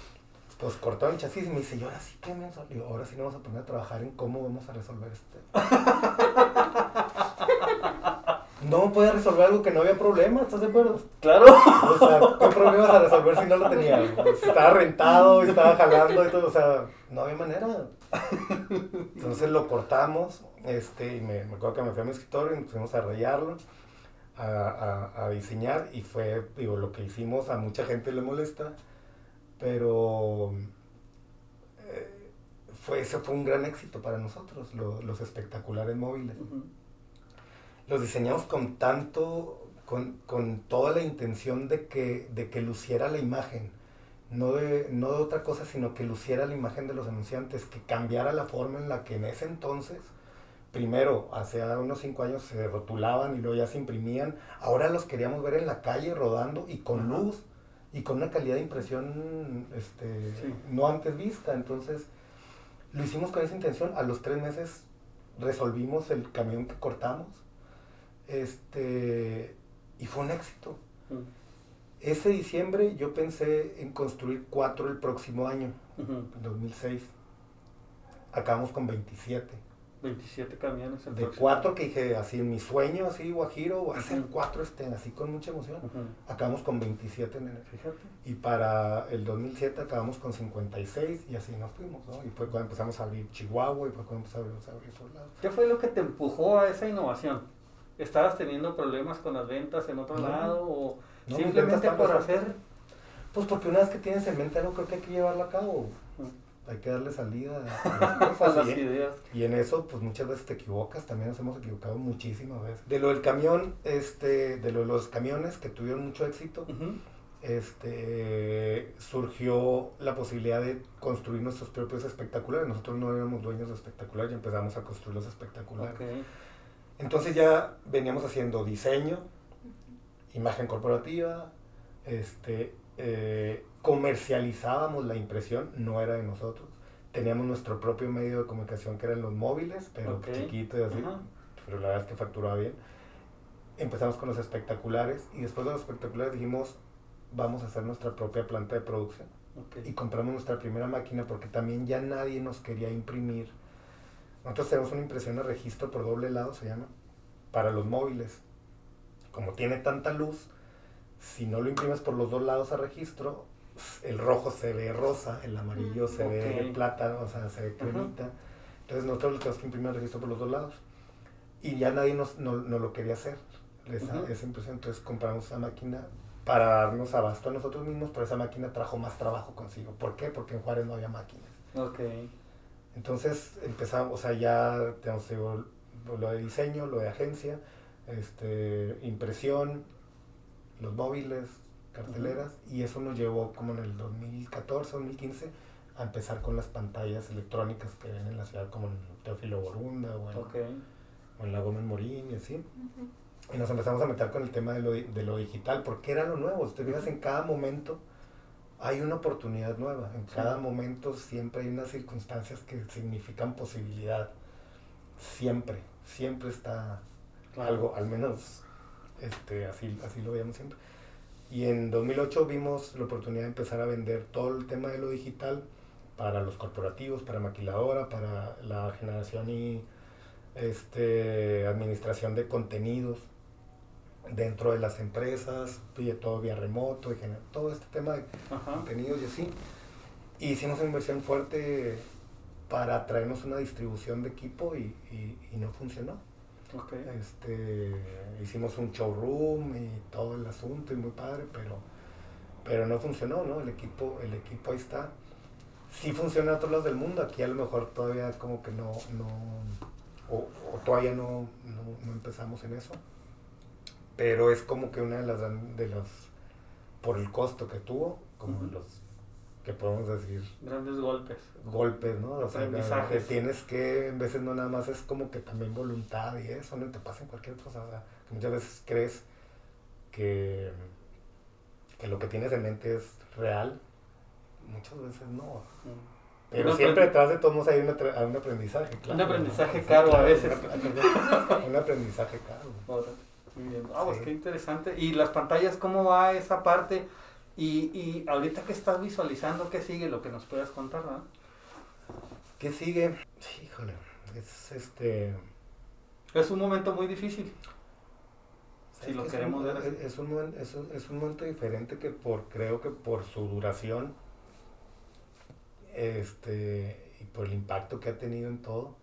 Pues cortaron el chasis y me dice, y ahora sí que me Digo, ahora sí nos vamos a poner a trabajar en cómo vamos a resolver este. No podía resolver algo que no había problema, ¿estás de acuerdo? Claro. O sea, ¿qué problema a resolver si no lo tenía? Estaba rentado, estaba jalando y todo, o sea, no había manera. Entonces lo cortamos, este, y me, me acuerdo que me fui a mi escritorio y nos a rayarlo, a, a- a diseñar, y fue, digo, lo que hicimos a mucha gente le molesta, pero eh, fue, ese fue un gran éxito para nosotros, lo- los espectaculares móviles. Los diseñamos con tanto, con, con toda la intención de que, de que luciera la imagen, no de, no de otra cosa, sino que luciera la imagen de los anunciantes, que cambiara la forma en la que en ese entonces, primero, hace unos cinco años se rotulaban y luego ya se imprimían, ahora los queríamos ver en la calle rodando y con Ajá. luz y con una calidad de impresión este, Sí. no antes vista, entonces lo hicimos con esa intención, a los tres meses resolvimos el camión que cortamos, este, y fue un éxito. Ujú. Ese diciembre yo pensé en construir cuatro el próximo año, Ujú. en 2006. Acabamos con 27. 27 camiones. el De próximo. cuatro que dije, así en mi sueño, así guajiro, voy a hacer cuatro este, así con mucha emoción. Acabamos con 27 en enero. Fíjate. Y para el 2007 acabamos con 56 y así nos fuimos, ¿no? Y fue cuando empezamos a abrir Chihuahua y fue cuando empezamos a abrir otros lados. ¿Qué fue lo que te empujó a esa innovación? ¿Estabas teniendo problemas con las ventas en otro No. lado o No, simplemente por hacer? Pues porque una vez que tienes en mente algo, creo que hay que llevarlo a cabo. Ujú. Hay que darle salida a las a cosas. las y- ideas. Y en eso, pues muchas veces te equivocas, también nos hemos equivocado muchísimas veces. De lo del camión, este, de lo de los camiones que tuvieron mucho éxito, este, surgió la posibilidad de construir nuestros propios espectaculares. Nosotros no éramos dueños de espectaculares y empezamos a construir los espectaculares. Ok. Entonces ya veníamos haciendo diseño, imagen corporativa, este, eh, comercializábamos la impresión, no era de nosotros. Teníamos nuestro propio medio de comunicación que eran los móviles, pero Ok. chiquito y así, pero la verdad es que facturaba bien. Empezamos con los espectaculares y después de los espectaculares dijimos, vamos a hacer nuestra propia planta de producción y compramos nuestra primera máquina porque también ya nadie nos quería imprimir. Nosotros tenemos una impresión de registro por doble lado, se llama, para los móviles. Como tiene tanta luz, si no lo imprimes por los dos lados a registro, el rojo se ve rosa, el amarillo se ve Ok. plata, o sea, se ve cremita. Entonces nosotros lo tenemos que imprimir el registro por los dos lados. Y ya nadie nos, no, no lo quería hacer. esa, esa impresión. Entonces compramos esa máquina para darnos abasto a nosotros mismos, pero esa máquina trajo más trabajo consigo. ¿Por qué? Porque en Juárez no había máquinas. Ok. Entonces empezamos, o sea, ya tenemos digo, lo de diseño, lo de agencia, este, impresión, los móviles, carteleras, y eso nos llevó como en el 2014, 2015 a empezar con las pantallas electrónicas que ven en la ciudad, como en Teófilo Borunda o en, Ok. o en la Gómez Morín y así. Y nos empezamos a meter con el tema de lo, de lo digital, porque era lo nuevo. Si te fijas, en cada momento hay una oportunidad nueva. En Sí. cada momento siempre hay unas circunstancias que significan posibilidad. Siempre, siempre está Claro. algo, al menos este, así, así lo veíamos siempre. Y en 2008 vimos la oportunidad de empezar a vender todo el tema de lo digital para los corporativos, para maquiladora, para la generación y este, administración de contenidos dentro de las empresas, todo vía remoto, y todo este tema de Ajá. contenidos y así. Hicimos una inversión fuerte para traernos una distribución de equipo y, y- y no funcionó. Este, hicimos un showroom y todo el asunto y muy padre, pero, pero no funcionó, ¿no? El equipo, el equipo ahí está. Sí funciona en otros lados del mundo, aquí a lo mejor todavía como que no, no o, o todavía no, no, no empezamos en eso. Pero es como que una de las, de los, por el costo que tuvo, como los, que podemos decir, Grandes golpes. golpes, ¿no? O sea, que tienes que, en veces no nada más es como que también voluntad y eso, no te pasa en cualquier cosa. O sea, que muchas veces crees que, que lo que tienes en mente es real, muchas veces no. Mm. Pero siempre detrás de todos hay hay un aprendizaje, claro. Un aprendizaje ¿no? caro a veces. Un, un aprendizaje caro. Muy bien. Ah, pues Sí. qué interesante. ¿Y las pantallas, cómo va esa parte? Y, y ahorita que estás visualizando, ¿qué sigue? Lo que nos puedas contar, ¿no? ¿Qué sigue? Híjole, es este... Es un momento muy difícil. Si lo es queremos un, ver así. es, un, es, un, es un momento diferente que por, creo que por su duración este, y por el impacto que ha tenido en todo,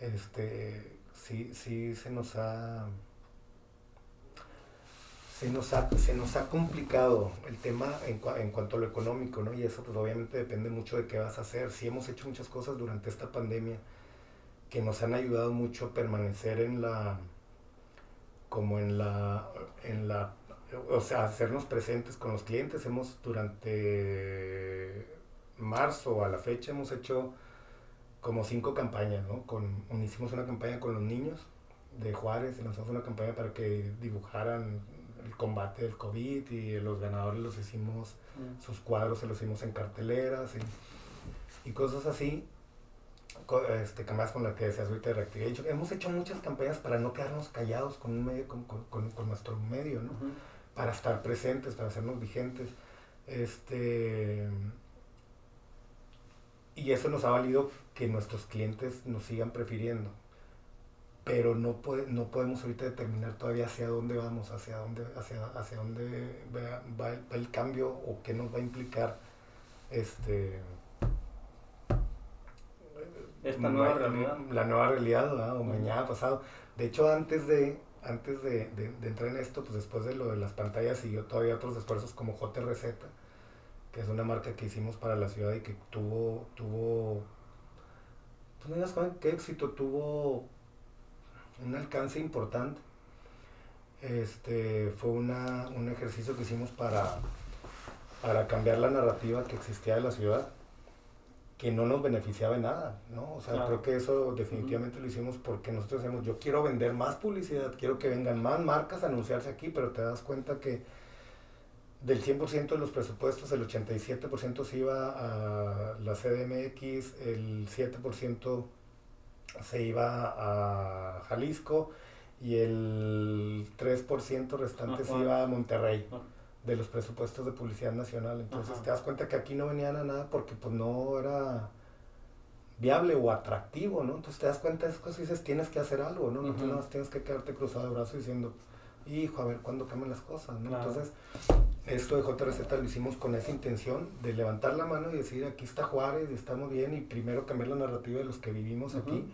este, sí, sí se nos ha, se nos ha, se nos ha complicado el tema en, cua- en cuanto a lo económico, ¿no? Y eso pues obviamente depende mucho de qué vas a hacer. Sí hemos hecho muchas cosas durante esta pandemia que nos han ayudado mucho a permanecer en la, como en la, en la, o sea, hacernos presentes con los clientes. Hemos durante marzo a la fecha hemos hecho como cinco campañas, ¿no? Con, hicimos una campaña con los niños de Juárez, lanzamos una campaña para que dibujaran el combate del COVID y los ganadores los hicimos, Mm. sus cuadros se los hicimos en carteleras y, y cosas así. Este, con la que decías ahorita de. Hemos hecho muchas campañas para no quedarnos callados con un medio, con, con- con- con nuestro medio, ¿no? Para estar presentes, para hacernos vigentes. Este, y eso nos ha valido que nuestros clientes nos sigan prefiriendo. Pero no, puede, no podemos ahorita determinar todavía hacia dónde vamos, hacia dónde, hacia, hacia dónde va, va el, va el cambio o qué nos va a implicar este Esta nueva ma- realidad. La nueva realidad, o mañana pasado. De hecho, antes de, antes de, de- de entrar en esto, pues después de lo de las pantallas siguió todavía otros esfuerzos como JRZ, que es una marca que hicimos para la ciudad y que tuvo, tuvo, pues no qué éxito, tuvo un alcance importante. Este, fue una, un ejercicio que hicimos para, para cambiar la narrativa que existía de la ciudad, que no nos beneficiaba en nada, ¿no? O sea, Claro. creo que eso definitivamente lo hicimos porque nosotros decimos, yo quiero vender más publicidad, quiero que vengan más marcas a anunciarse aquí, pero te das cuenta que del 100% de los presupuestos, el 87% se iba a la CDMX, el 7% se iba a Jalisco y el 3% restante se iba a Monterrey de los presupuestos de publicidad nacional. Entonces Ajá. te das cuenta que aquí no venían a nada porque pues no era viable o atractivo, ¿no? Entonces te das cuenta de esas cosas y dices, tienes que hacer algo, ¿no? No tú Ujú. nada más tienes que quedarte cruzado de brazos diciendo, hijo, a ver cuándo cambian las cosas, ¿no? Claro. Entonces, esto de JRZ lo hicimos con esa intención de levantar la mano y decir, aquí está Juárez y estamos bien y primero cambiar la narrativa de los que vivimos aquí.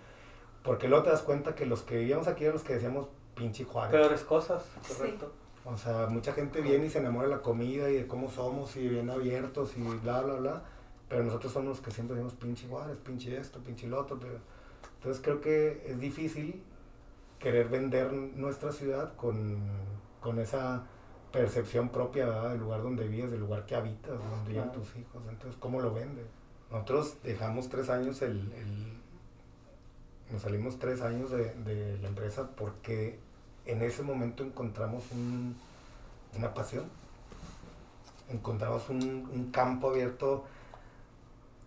Porque luego te das cuenta que los que vivíamos aquí eran los que decíamos, pinche Juárez. Peores cosas, Sí. correcto. O sea, mucha gente viene y se enamora de la comida y de cómo somos y bien abiertos y bla, bla, bla. Pero nosotros somos los que siempre decimos pinche Juárez, pinche esto, pinche lo otro. Pero... Entonces creo que es difícil querer vender nuestra ciudad con, con esa percepción propia ¿verdad? del lugar donde vives, del lugar que habitas, donde viven Claro. tus hijos. Entonces, ¿cómo lo vendes? Nosotros dejamos tres años el... el- nos salimos tres años de, la empresa porque en ese momento encontramos un- una pasión. Encontramos un, un campo abierto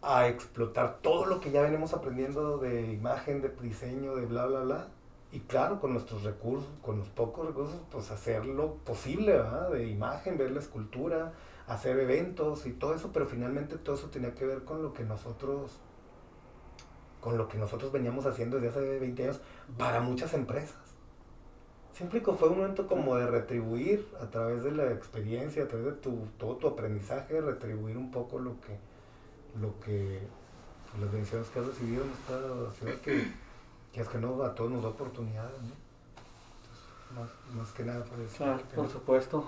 a explotar todo lo que ya venimos aprendiendo de imagen, de diseño, de bla, bla, bla. Y claro, con nuestros recursos, con los pocos recursos, pues hacer lo posible, ¿verdad? De imagen, ver la escultura, hacer eventos y todo eso, pero finalmente todo eso tenía que ver con lo que nosotros, con lo que nosotros veníamos haciendo desde hace 20 años para muchas empresas. Siempre fue un momento como de retribuir a través de la experiencia, a través de tu, todo tu aprendizaje, retribuir un poco lo que, lo que, las bendiciones que has recibido en esta ciudad que, que es que no, a todos nos da oportunidades, más, más que nada por eso. Claro, por supuesto.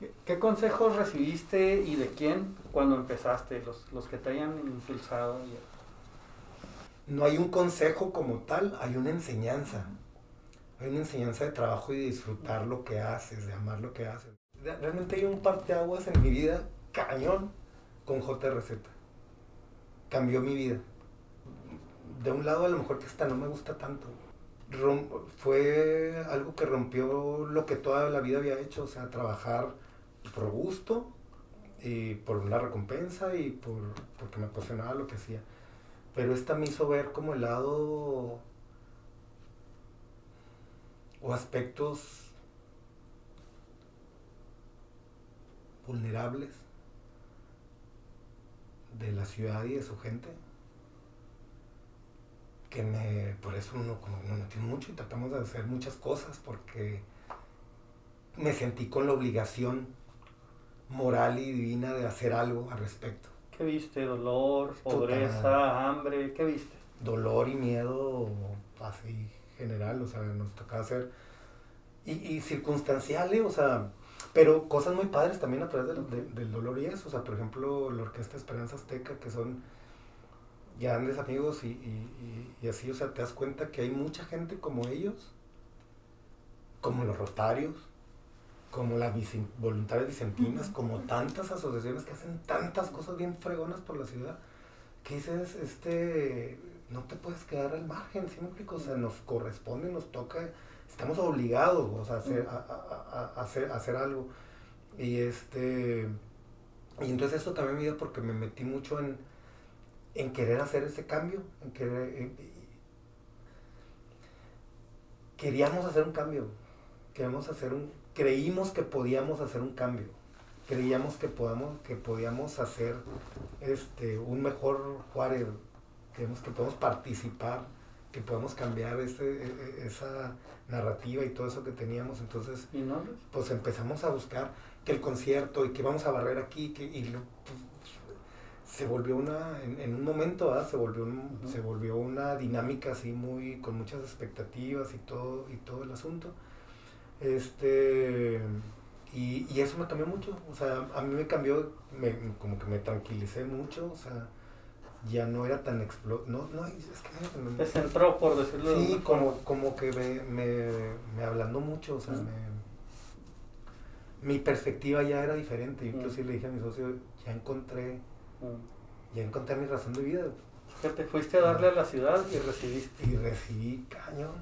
¿Qué- ¿Qué consejos recibiste y de quién cuando empezaste? Los, los que te hayan impulsado. y- No hay un consejo como tal, hay una enseñanza. Hay una enseñanza de trabajo y de disfrutar lo que haces, de amar lo que haces. Re- Realmente hay un parteaguas en mi vida cañón con JRZ. Cambió mi vida. De un lado a lo mejor que hasta no me gusta tanto. Fue algo que rompió lo que toda la vida había hecho, o sea, trabajar por gusto y por una recompensa y por, porque me apasionaba lo que hacía. Pero esta me hizo ver como el lado o aspectos vulnerables de la ciudad y de su gente que me por eso uno como me mucho y tratamos de hacer muchas cosas porque me sentí con la obligación moral y divina de hacer algo al respecto ¿Qué viste? ¿Dolor, pobreza, hambre? ¿Qué viste? dolor y miedo así general, o sea, nos tocaba hacer y, y circunstancial, ¿eh? o sea, pero cosas muy padres también a través del, de- del dolor y eso, o sea, por ejemplo, la Orquesta Esperanza Azteca, que son grandes amigos y, y- y- y así, o sea, te das cuenta que hay mucha gente como ellos, como los Rotarios, como las voluntarias vicentinas, como tantas asociaciones que hacen tantas cosas bien fregonas por la ciudad, que dices, este, no te puedes quedar al margen, ¿sí me explico? O sea, nos corresponde, nos toca, estamos obligados, o sea, a hacer, a, a- a- a hacer, a hacer algo. Y este, y entonces eso también me dio porque me metí mucho en, en querer hacer ese cambio, en querer, en- queríamos hacer un cambio, queríamos hacer un, creímos que podíamos hacer un cambio, creíamos que podamos, que podíamos hacer este un mejor Juárez, creíamos que podemos participar, que podemos cambiar ese, e- e- esa narrativa y todo eso que teníamos, entonces ¿Y no? pues empezamos a buscar que el concierto y que vamos a barrer aquí que, y lo- pues, se volvió una en, en un momento ¿verdad? se volvió un- se volvió una dinámica así muy con muchas expectativas y todo y todo el asunto este y, y eso me cambió mucho o sea a mí me cambió me, como que me tranquilicé mucho o sea ya no era tan explo no no es que me- Te centró, por decirlo de Sí, forma. como, como que me, me, me ablandó mucho, o sea, Mm. me- mi perspectiva ya era diferente. Yo Mm. inclusive le dije a mi socio, ya encontré, Mm. ya encontré mi razón de vida. Que te fuiste a darle a la ciudad y recibiste. Y recibí cañón,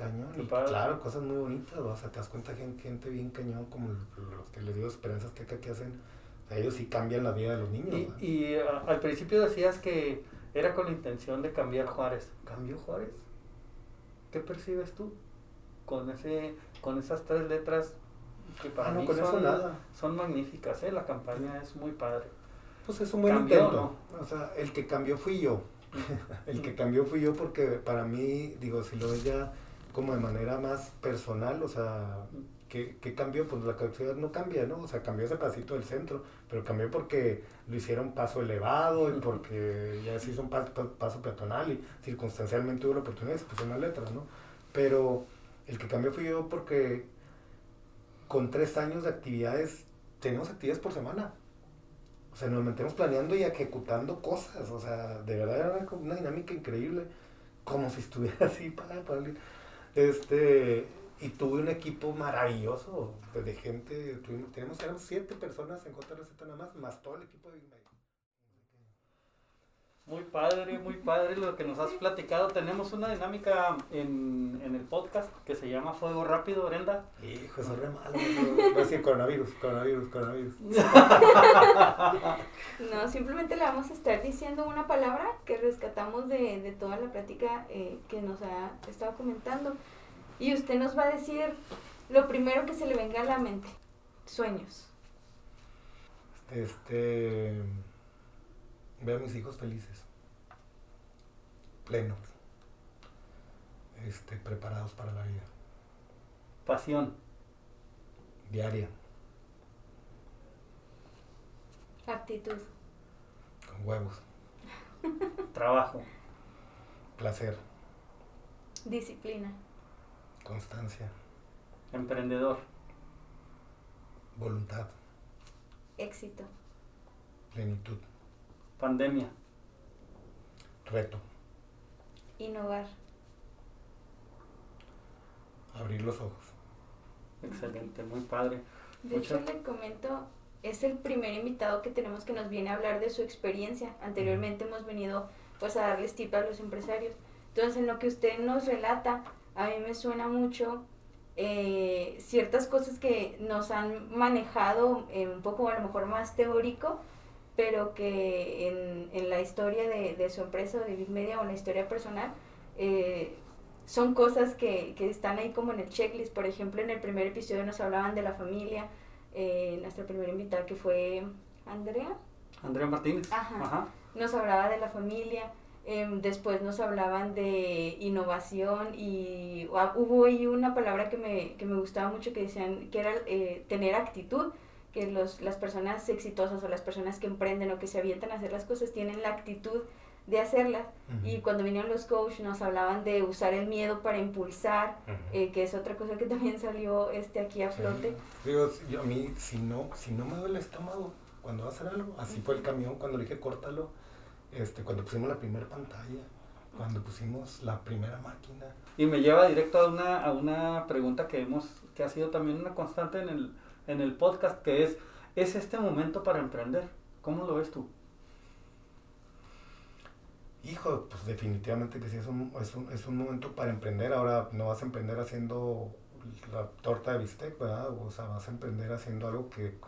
cañón. Y claro, cosas muy bonitas, o sea, te das cuenta hay gente bien cañón, como los que les digo Esperanza Azteca que hacen, o sea, ellos sí cambian la vida de los niños. Y, y a- al principio decías que era con la intención de cambiar Juárez. ¿Cambió Juárez? ¿Qué percibes tú con ese con esas tres letras que para Ah, no, mí con eso son, nada. son magníficas? ¿eh? La campaña es muy padre. Pues es un buen Cambió, intento. O sea, el que cambió fui yo. el que cambió fui yo porque para mí, digo, si lo ves ya como de manera más personal, o sea, ¿qué, qué cambió? Pues la ciudad no cambia, ¿no? O sea, cambió ese pasito del centro, pero cambió porque lo hicieron paso elevado y porque ya se hizo un paso, paso peatonal y circunstancialmente hubo la oportunidad se pusieron las letras, ¿no? Pero El que cambió fui yo porque con tres años de actividades, tenemos actividades por semana. O sea, nos metemos planeando y ejecutando cosas. O sea, de verdad era una, una dinámica increíble. Como si estuviera así para, para Este, y tuve un equipo maravilloso de gente. Tuvimos, tenemos, eran siete personas en JRZ nada más, más todo el equipo de muy padre, muy padre lo que nos has platicado. Tenemos una dinámica en, en el podcast que se llama Fuego Rápido, Brenda. Hijo, eso es re malo. Voy a decir coronavirus, coronavirus, coronavirus. no, simplemente le vamos a estar diciendo una palabra que rescatamos de, de toda la plática eh, que nos ha estado comentando. Y usted nos va a decir lo primero que se le venga a la mente. Sueños. Este Veo a mis hijos felices, plenos, este, preparados para la vida. Pasión. Diaria. Actitud. Con huevos. Trabajo. Placer. Disciplina. Constancia. Emprendedor. Voluntad. Éxito. Plenitud. Pandemia. Reto. Innovar. Abrir los ojos. Excelente, muy padre. De hecho, le comento, es el primer invitado que tenemos que nos viene a hablar de su experiencia. Anteriormente hemos venido pues a darles tips a los empresarios. Entonces, en lo que usted nos relata, a mí me suena mucho eh, ciertas cosas que nos han manejado un poco a lo mejor más teórico, pero que en, en la historia de, de, su empresa o de Big Media o en la historia personal eh, son cosas que, que, están ahí como en el checklist. Por ejemplo, en el primer episodio nos hablaban de la familia, eh, nuestra primera invitada que fue Andrea. Andrea Martínez. Ajá. Nos hablaba de la familia. Eh, después nos hablaban de innovación y uh, hubo ahí una palabra que me, que me gustaba mucho que decían que era eh, tener actitud que los, las personas exitosas o las personas que emprenden o que se avientan a hacer las cosas tienen la actitud de hacerlas. Y cuando vinieron los coaches nos hablaban de usar el miedo para impulsar, eh, que es otra cosa que también salió este aquí a flote. Digo, yo a mí, si no, si no me duele el estómago cuando va a hacer algo, así fue el camión cuando le dije córtalo, este, cuando pusimos la primera pantalla, cuando pusimos la primera máquina. Y me lleva directo a una, a una pregunta que hemos, que ha sido también una constante en el, en el podcast, que es, ¿es este momento para emprender? ¿Cómo lo ves tú? Hijo, pues definitivamente que sí, es un, es un, es un momento para emprender. Ahora no vas a emprender haciendo la torta de bistec, ¿verdad? O sea, vas a emprender haciendo algo que,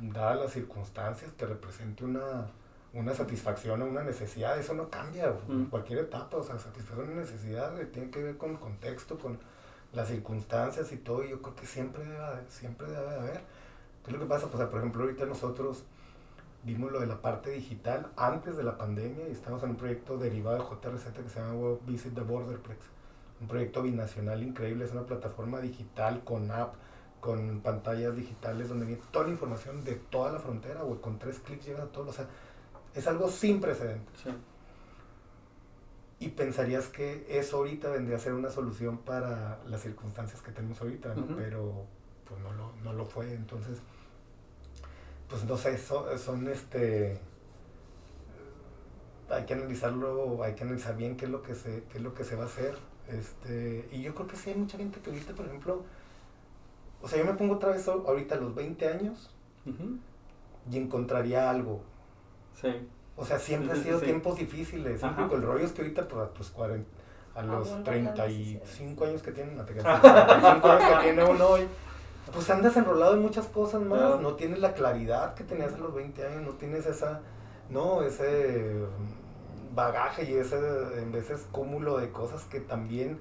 dadas las circunstancias, te represente una, una satisfacción o una necesidad. Eso no cambia en cualquier etapa. O sea, satisfacer una necesidad tiene que ver con el contexto, con las circunstancias y todo, y yo creo que siempre debe, siempre debe haber. ¿Qué es lo que pasa? Pues, por ejemplo, ahorita nosotros vimos lo de la parte digital antes de la pandemia y estamos en un proyecto derivado de JRZ que se llama Visit the Borderplex. Un proyecto binacional increíble, es una plataforma digital con app, con pantallas digitales donde viene toda la información de toda la frontera, o con tres clics llega a todo. O sea, es algo sin precedentes. Sí y pensarías que eso ahorita vendría a ser una solución para las circunstancias que tenemos ahorita, ¿no? Pero pues no lo, no lo fue, entonces, pues no sé, son, este, hay que analizarlo, hay que analizar bien qué es lo que se, qué es lo que se va a hacer, este, y yo creo que sí hay mucha gente que ahorita, por ejemplo, o sea, yo me pongo otra vez ahorita a los 20 años y encontraría algo. Sí o sea, siempre han sido tiempos difíciles. El rollo es que ahorita pues, a tus 40, a los 35 años que tienen, a 35 años que tiene uno hoy, pues andas enrolado en muchas cosas más, no tienes la claridad que tenías a los 20 años, no tienes esa, no, ese bagaje y ese, en veces, cúmulo de cosas que también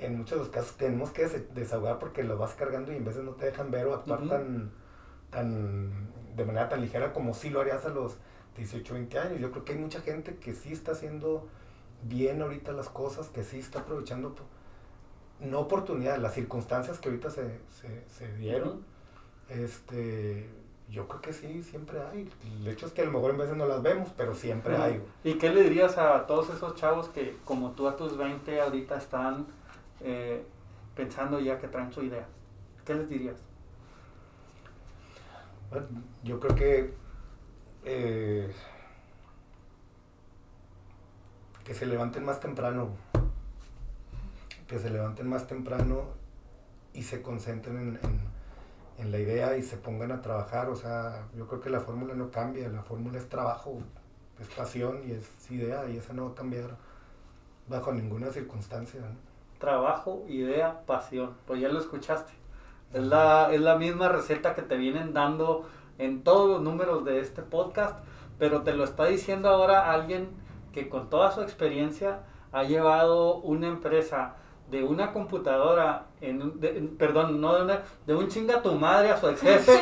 en muchos de los casos tenemos que desahogar porque lo vas cargando y en veces no te dejan ver o actuar tan, tan, de manera tan ligera como si lo harías a los 18, 20 años. Yo creo que hay mucha gente que sí está haciendo bien ahorita las cosas, que sí está aprovechando, no oportunidades, las circunstancias que ahorita se, se, dieron. este Yo creo que sí, siempre hay. El hecho es que a lo mejor en veces no las vemos, pero siempre hay. ¿Y qué le dirías a todos esos chavos que como tú a tus 20 ahorita están... Eh, pensando ya que traen su idea? ¿Qué les dirías? Yo creo que eh, que se levanten más temprano, que se levanten más temprano y se concentren en, en, la idea y se pongan a trabajar. O sea, yo creo que la fórmula no cambia, la fórmula es trabajo, es pasión y es idea y esa no va a cambiar bajo ninguna circunstancia. Trabajo, idea, pasión. Pues ya lo escuchaste. Es la, es la misma receta que te vienen dando en todos los números de este podcast, pero te lo está diciendo ahora alguien que con toda su experiencia ha llevado una empresa de una computadora, en, perdón, no de una, de un chinga tu madre a su ex jefe,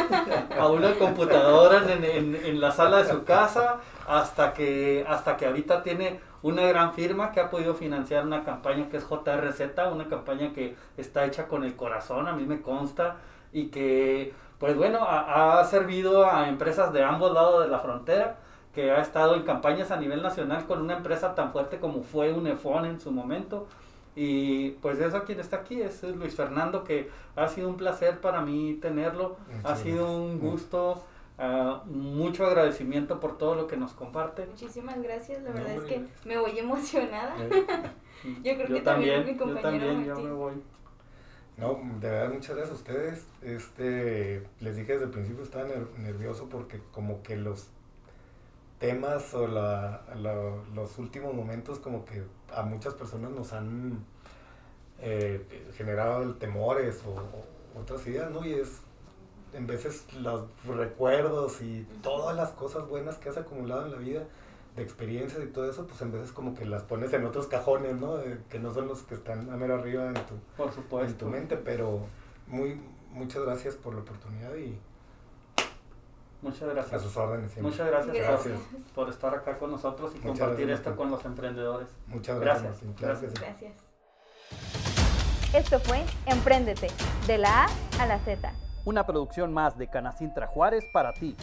a una computadora en, en, en, la sala de su casa, hasta que, hasta que ahorita tiene una gran firma que ha podido financiar una campaña que es JRZ, una campaña que está hecha con el corazón, a mí me consta, y que, pues bueno, ha, ha servido a empresas de ambos lados de la frontera, que ha estado en campañas a nivel nacional con una empresa tan fuerte como fue UNEFON en su momento. Y pues eso quien está aquí es Luis Fernando, que ha sido un placer para mí tenerlo, ha sido un gusto, uh, mucho agradecimiento por todo lo que nos comparte. Muchísimas gracias, la verdad es que me voy emocionada. yo creo que también, mi compañero yo también, me voy. No, de verdad, muchas gracias a ustedes. Este, les dije desde el principio estaba nervioso porque como que los temas o la, los últimos momentos como que a muchas personas nos han eh, generado temores o, otras ideas, ¿no? Y es en veces los recuerdos y todas las cosas buenas que has acumulado en la vida, de experiencias y todo eso, pues en veces como que las pones en otros cajones, ¿no? que no son los que están a mero arriba en tu, por supuesto. en tu mente, pero muy, muchas gracias por la oportunidad y Muchas gracias. A sus órdenes. Muchas gracias, Por, estar acá con nosotros y compartir esto con los emprendedores. Muchas gracias. Gracias. gracias. Esto fue Emprendete, de la A a la Z. Una producción más de Canacintra Juárez para ti.